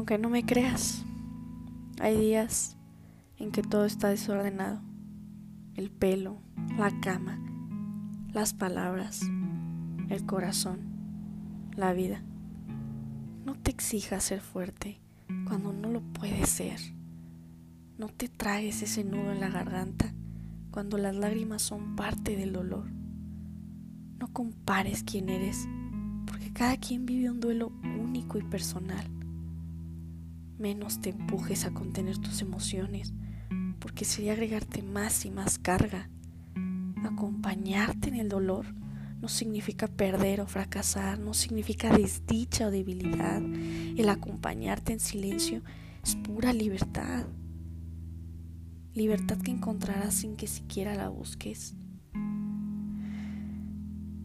Aunque no me creas, hay días en que todo está desordenado. El pelo, la cama, las palabras, el corazón, la vida. No te exijas ser fuerte cuando no lo puedes ser. No te traes ese nudo en la garganta cuando las lágrimas son parte del dolor. No compares quién eres, porque cada quien vive un duelo único y personal. Menos te empujes a contener tus emociones, porque sería agregarte más y más carga. Acompañarte en el dolor no significa perder o fracasar, no significa desdicha o debilidad. El acompañarte en silencio es pura libertad libertad que encontrarás sin que siquiera la busques.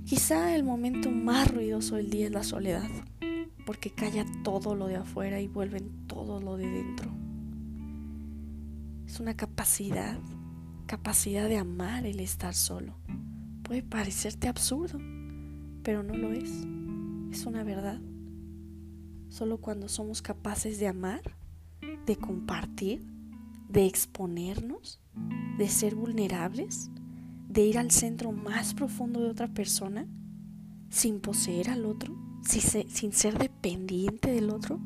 Quizá el momento más ruidoso del día es la soledad, porque calla todo lo de afuera y vuelve en todo lo de dentro. Es una capacidad, capacidad de amar el estar solo. Puede parecerte absurdo, pero no lo es. Es una verdad. Solo cuando somos capaces de amar, de compartir, de exponernos, de ser vulnerables, de ir al centro más profundo de otra persona sin poseer al otro, sin ser dependiente del otro,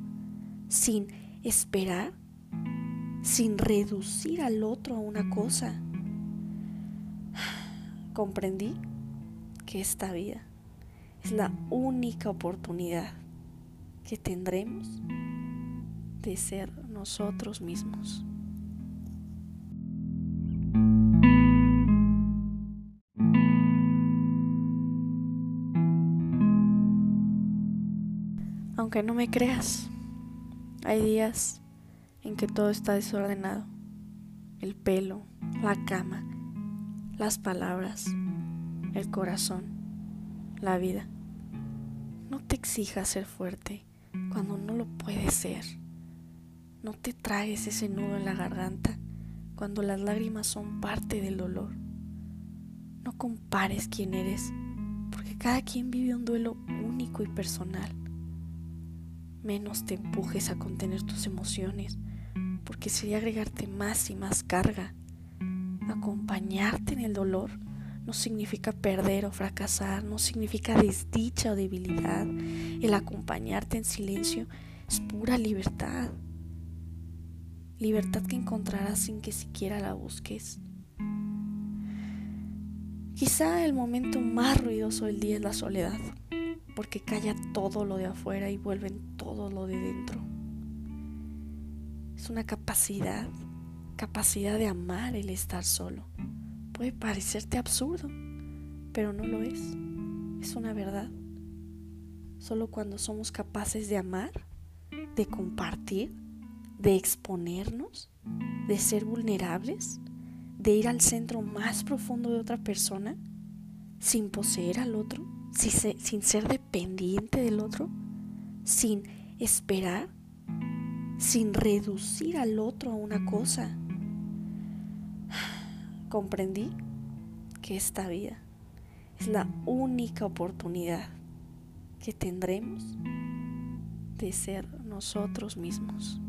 sin esperar, sin reducir al otro a una cosa. Comprendí que esta vida es la única oportunidad que tendremos de ser nosotros mismos. Aunque no me creas, hay días en que todo está desordenado. El pelo, la cama, las palabras, el corazón, la vida. No te exijas ser fuerte cuando no lo puedes ser. No te traes ese nudo en la garganta cuando las lágrimas son parte del dolor. No compares quién eres, porque cada quien vive un duelo único y personal menos te empujes a contener tus emociones, porque sería agregarte más y más carga. Acompañarte en el dolor no significa perder o fracasar, no significa desdicha o debilidad. El acompañarte en silencio es pura libertad. Libertad que encontrarás sin que siquiera la busques. Quizá el momento más ruidoso del día es la soledad porque calla todo lo de afuera y vuelve todo lo de dentro. Es una capacidad, capacidad de amar el estar solo. Puede parecerte absurdo, pero no lo es. Es una verdad. Solo cuando somos capaces de amar, de compartir, de exponernos, de ser vulnerables, de ir al centro más profundo de otra persona, sin poseer al otro, sin ser dependiente del otro, sin esperar, sin reducir al otro a una cosa. Comprendí que esta vida es la única oportunidad que tendremos de ser nosotros mismos.